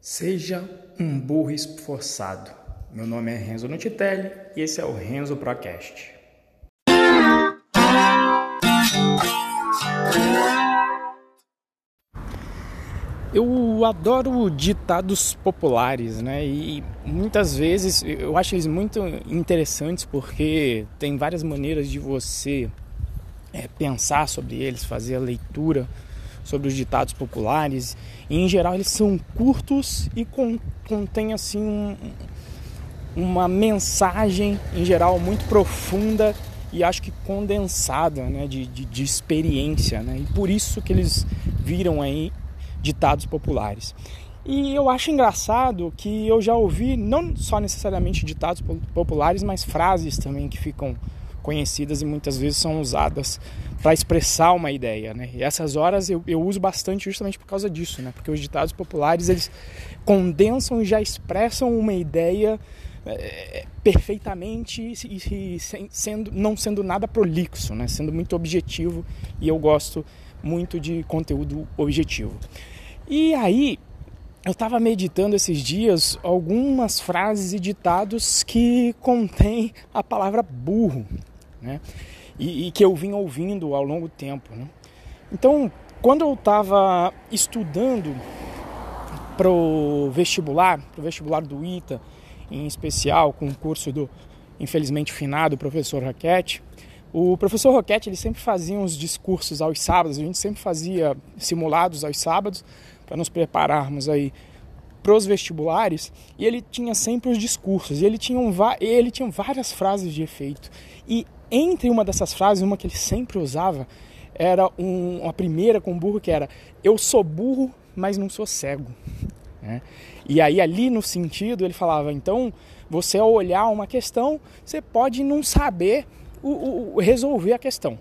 Seja um burro esforçado. Meu nome é Renzo Nutitelli e esse é o Renzo Procast. Eu adoro ditados populares, né? E muitas vezes eu acho eles muito interessantes porque tem várias maneiras de você é, pensar sobre eles, fazer a leitura sobre os ditados populares. E, em geral, eles são curtos e contêm assim um, uma mensagem, em geral, muito profunda e acho que condensada né, de, de, de experiência. Né? E por isso que eles viram aí ditados populares. E eu acho engraçado que eu já ouvi não só necessariamente ditados populares, mas frases também que ficam conhecidas e muitas vezes são usadas para expressar uma ideia, né? E essas horas eu, eu uso bastante justamente por causa disso, né? Porque os ditados populares eles condensam e já expressam uma ideia é, perfeitamente e, e sendo não sendo nada prolixo, né? Sendo muito objetivo e eu gosto muito de conteúdo objetivo. E aí eu estava meditando esses dias algumas frases e ditados que contêm a palavra burro, né? E, e, que eu vim ouvindo ao longo do tempo, né? Então, quando eu estava estudando pro vestibular, pro vestibular do ITA, em especial com o curso do infelizmente finado professor Raquete, o professor Roquete ele sempre fazia uns discursos aos sábados, a gente sempre fazia simulados aos sábados para nos prepararmos aí para os vestibulares e ele tinha sempre os discursos e ele tinha, um, ele tinha várias frases de efeito e entre uma dessas frases, uma que ele sempre usava, era um, uma primeira com burro que era eu sou burro, mas não sou cego. Né? E aí ali no sentido ele falava, então você ao olhar uma questão, você pode não saber o, o, resolver a questão.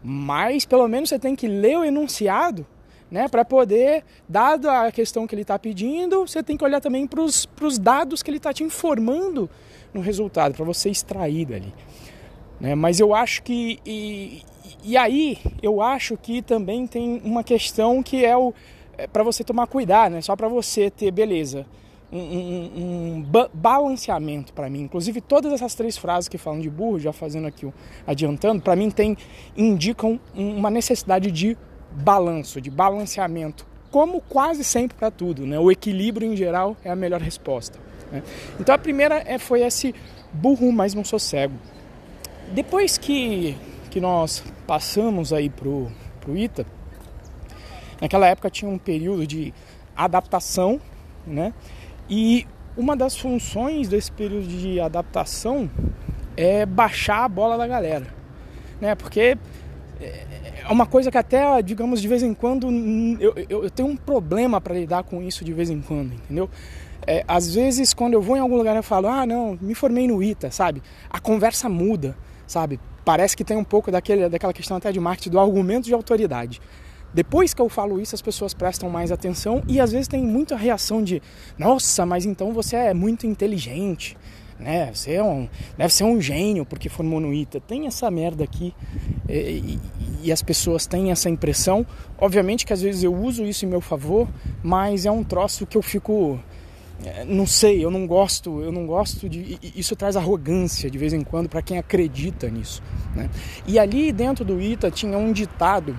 Mas pelo menos você tem que ler o enunciado né, para poder, dado a questão que ele está pedindo, você tem que olhar também para os dados que ele está te informando no resultado, para você extrair dali. Né? Mas eu acho que. E, e aí, eu acho que também tem uma questão que é. É para você tomar cuidado, né? Só para você ter, beleza, um, um, um ba balanceamento para mim. Inclusive, todas essas três frases que falam de burro, já fazendo aqui, adiantando, para mim tem indicam uma necessidade de balanço, de balanceamento, como quase sempre para tudo, né? O equilíbrio em geral é a melhor resposta. Né? Então a primeira é, foi esse burro, mas não sou cego. Depois que, que nós passamos aí pro, pro ITA, naquela época tinha um período de adaptação, né? E uma das funções desse período de adaptação é baixar a bola da galera, né? Porque é uma coisa que até, digamos, de vez em quando eu, eu, eu tenho um problema para lidar com isso de vez em quando, entendeu? É, às vezes, quando eu vou em algum lugar, eu falo, ah, não, me formei no ITA, sabe? A conversa muda sabe? Parece que tem um pouco daquele, daquela questão até de marketing do argumento de autoridade. Depois que eu falo isso, as pessoas prestam mais atenção e às vezes tem muita reação de: nossa, mas então você é muito inteligente, né? Você é um, deve ser um gênio porque formou no ITA. Tem essa merda aqui e, e, as pessoas têm essa impressão. Obviamente que às vezes eu uso isso em meu favor, mas é um troço que eu fico não sei, eu não gosto, eu não gosto de isso traz arrogância de vez em quando para quem acredita nisso, né? E ali dentro do ITA tinha um ditado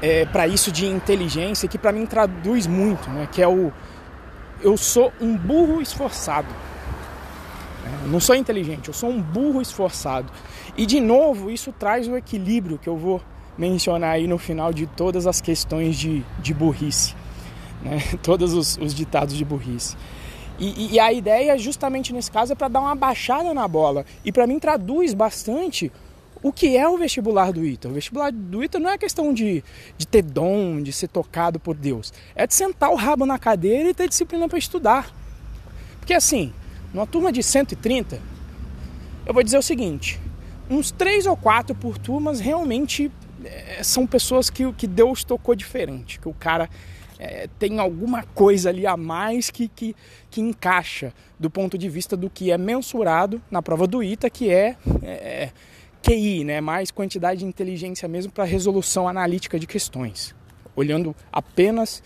é, para isso de inteligência que para mim traduz muito, né? Que é o eu sou um burro esforçado. É, eu não sou inteligente, eu sou um burro esforçado. E de novo, isso traz o equilíbrio que eu vou mencionar aí no final de todas as questões de, de burrice né? todos os, os, ditados de burrice. E, e, a ideia, justamente nesse caso, é para dar uma baixada na bola. E para mim traduz bastante o que é o vestibular do ITA. O vestibular do ITA não é questão de, de ter dom, de ser tocado por Deus. É de sentar o rabo na cadeira e ter disciplina para estudar. Porque assim, numa turma de 130, eu vou dizer o seguinte: uns três ou quatro por turmas realmente é, são pessoas que, que Deus tocou diferente, que o cara é, tem alguma coisa ali a mais que, que, que encaixa do ponto de vista do que é mensurado na prova do ITA, que é, é QI, né? mais quantidade de inteligência mesmo para resolução analítica de questões, olhando apenas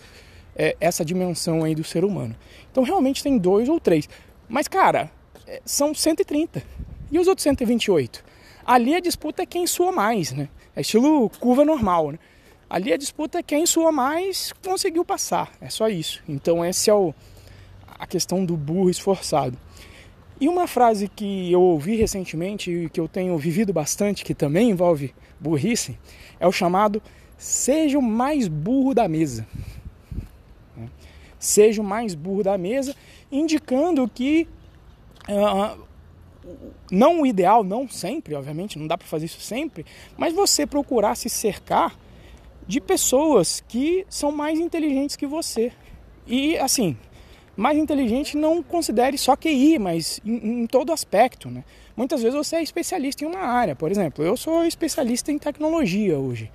é, essa dimensão aí do ser humano. Então realmente tem dois ou três. Mas, cara, é, são 130. E os outros 128? Ali a disputa é quem sua mais, né? É estilo curva normal, né? Ali a disputa é quem sua mais conseguiu passar. É só isso. Então esse é o, a questão do burro esforçado. E uma frase que eu ouvi recentemente e que eu tenho vivido bastante, que também envolve burrice, é o chamado seja o mais burro da mesa. Seja o mais burro da mesa, indicando que uh, não o ideal, não sempre, obviamente, não dá para fazer isso sempre, mas você procurar se cercar de pessoas que são mais inteligentes que você. E assim, mais inteligente não considere só QI, mas em, em, todo aspecto. Né? Muitas vezes você é especialista em uma área. Por exemplo, eu sou especialista em tecnologia hoje.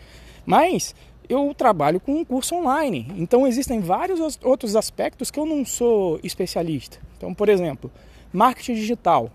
Mas eu trabalho com um curso online. Então existem vários outros aspectos que eu não sou especialista. Então, por exemplo, marketing digital.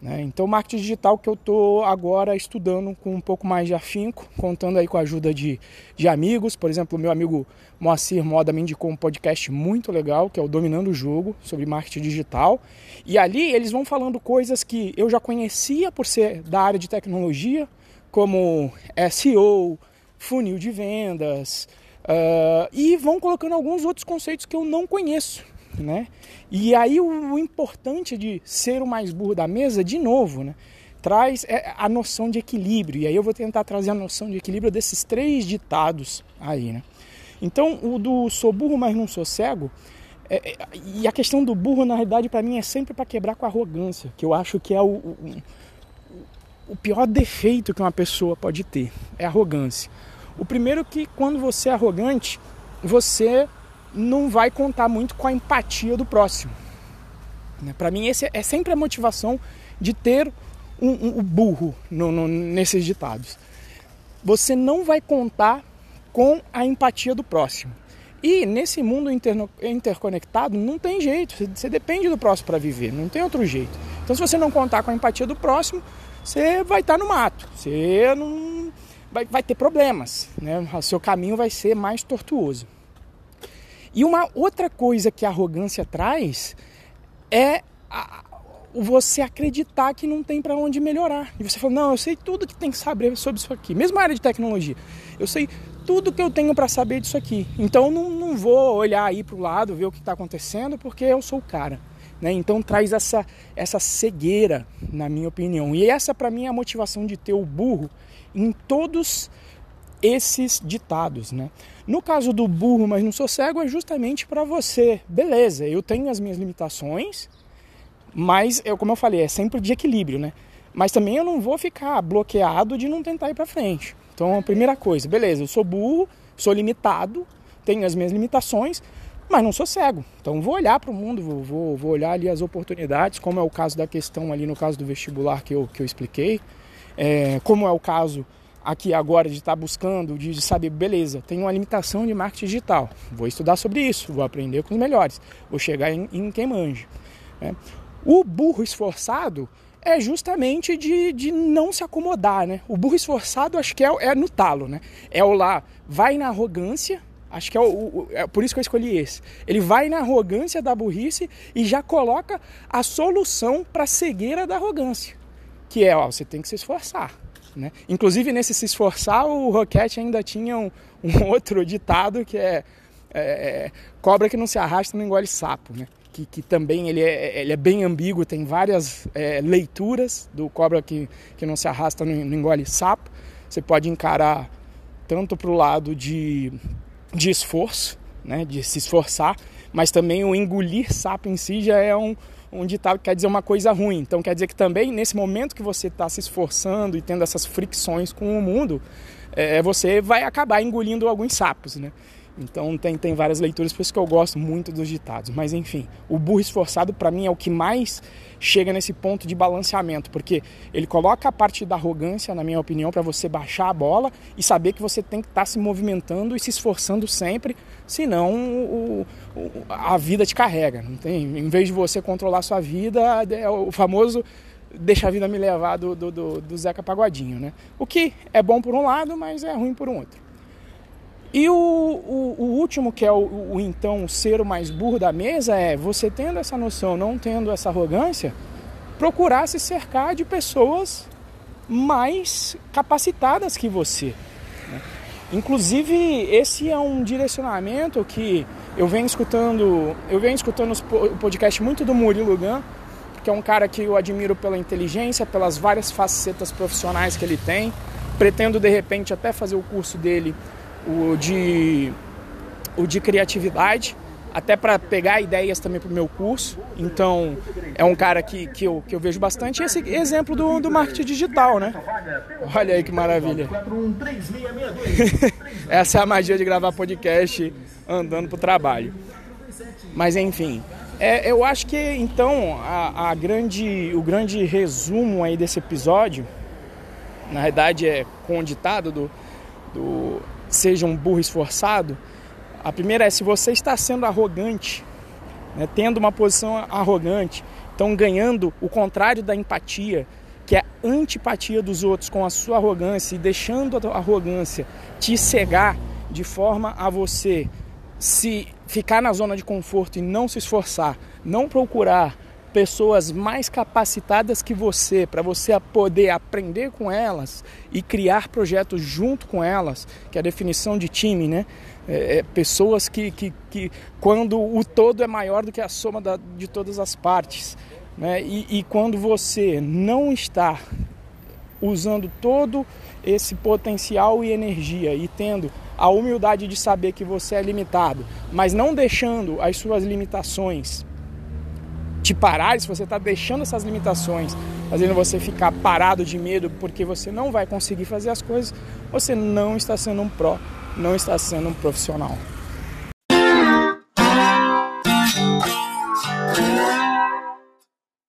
Né? Então, marketing digital que eu estou agora estudando com um pouco mais de afinco, contando aí com a ajuda de, de amigos. Por exemplo, meu amigo Moacir Moda me indicou um podcast muito legal, que é o Dominando o Jogo, sobre marketing digital. E ali eles vão falando coisas que eu já conhecia por ser da área de tecnologia, como SEO, funil de vendas, uh, e vão colocando alguns outros conceitos que eu não conheço né? E aí o, o importante de ser o mais burro da mesa, de novo, né? Traz é, a noção de equilíbrio. E aí eu vou tentar trazer a noção de equilíbrio desses três ditados aí, né? Então, o do sou burro, mas não sou cego, é, é, e a questão do burro, na realidade, para mim é sempre para quebrar com a arrogância, que eu acho que é o, o, o, pior defeito que uma pessoa pode ter, é arrogância. O primeiro que quando você é arrogante, você não vai contar muito com a empatia do próximo. Né? Para mim, esse é sempre a motivação de ter um, um, um burro no, no, nesses ditados. Você não vai contar com a empatia do próximo. E nesse mundo interno, interconectado não tem jeito, você depende do próximo para viver, não tem outro jeito. Então se você não contar com a empatia do próximo, você vai estar tá no mato, você não vai, vai ter problemas, né? O seu caminho vai ser mais tortuoso. E uma outra coisa que a arrogância traz é a, você acreditar que não tem para onde melhorar. E você fala, não, eu sei tudo que tem que saber sobre isso aqui. Mesma área de tecnologia. Eu sei tudo que eu tenho para saber disso aqui. Então não, não vou olhar aí para o lado, ver o que está acontecendo, porque eu sou o cara. Né? Então traz essa, essa cegueira, na minha opinião. E essa para mim é a motivação de ter o burro em todos esses ditados, né? No caso do burro, mas não sou cego, é justamente para você. Beleza, eu tenho as minhas limitações, mas eu, como eu falei, é sempre de equilíbrio, né? Mas também eu não vou ficar bloqueado de não tentar ir para frente. Então, a primeira coisa, beleza, eu sou burro, sou limitado, tenho as minhas limitações, mas não sou cego. Então, vou olhar para o mundo, vou, vou, vou, olhar ali as oportunidades, como é o caso da questão ali no caso do vestibular que eu, que eu expliquei, é, como é o caso aqui agora de estar tá buscando, de, saber, beleza, tem uma limitação de marketing digital, vou estudar sobre isso, vou aprender com os melhores, vou chegar em, em quem manja. Né? O burro esforçado é justamente de, de não se acomodar, né? O burro esforçado acho que é, é no talo, né? É o lá, vai na arrogância, acho que é, o, o, é por isso que eu escolhi esse. Ele vai na arrogância da burrice e já coloca a solução para a cegueira da arrogância, que é, ó, você tem que se esforçar. Né? Inclusive, nesse se esforçar, o Roquette ainda tinha um, um outro ditado que é, é, é, cobra que não se arrasta não engole sapo, né? que, que também ele é, ele é bem ambíguo, tem várias é, leituras do cobra que, que não se arrasta não, não engole sapo. Você pode encarar tanto para o lado de, de esforço, né? de se esforçar, mas também o engolir sapo em si já é um, um ditado que quer dizer uma coisa ruim. Então quer dizer que também nesse momento que você está se esforçando e tendo essas fricções com o mundo, é, você vai acabar engolindo alguns sapos, né? Então tem, tem várias leituras, por isso que eu gosto muito dos ditados. Mas enfim, o burro esforçado para mim é o que mais chega nesse ponto de balanceamento, porque ele coloca a parte da arrogância, na minha opinião, para você baixar a bola e saber que você tem que estar tá se movimentando e se esforçando sempre, senão o, o, a vida te carrega. Não tem, em vez de você controlar sua vida, é o famoso deixa a vida me levar do, do, do, do Zeca Pagodinho, né? O que é bom por um lado, mas é ruim por um outro. E o, o, o último, que é o, o, então ser o mais burro da mesa, é você tendo essa noção, não tendo essa arrogância, procurar se cercar de pessoas mais capacitadas que você. Né? Inclusive, esse é um direcionamento que eu venho escutando, eu venho escutando o podcast muito do Murilo Gun, que é um cara que eu admiro pela inteligência, pelas várias facetas profissionais que ele tem. Pretendo de repente até fazer o curso dele, o de o de criatividade, até para pegar ideias também para o meu curso. Então, é um cara que, que, eu, que eu vejo bastante. Esse exemplo do, do marketing digital, né? Olha aí que maravilha. Essa é a magia de gravar podcast andando para o trabalho. Mas, enfim, é, eu acho que então a, a, grande, o grande resumo aí desse episódio, na verdade é com o ditado do, do seja um burro esforçado, a primeira é se você está sendo arrogante, né, tendo uma posição arrogante, então ganhando o contrário da empatia, que é a antipatia dos outros com a sua arrogância e deixando a arrogância te cegar de forma a você se ficar na zona de conforto e não se esforçar, não procurar pessoas mais capacitadas que você, para você poder aprender com elas e criar projetos junto com elas, que é a definição de time, né? É, é, pessoas que, que, que, quando o todo é maior do que a soma da, de todas as partes, né? E, e quando você não está usando todo esse potencial e energia e tendo a humildade de saber que você é limitado, mas não deixando as suas limitações te parar, se você está deixando essas limitações, fazendo você ficar parado de medo porque você não vai conseguir fazer as coisas, você não está sendo um pró, não está sendo um profissional.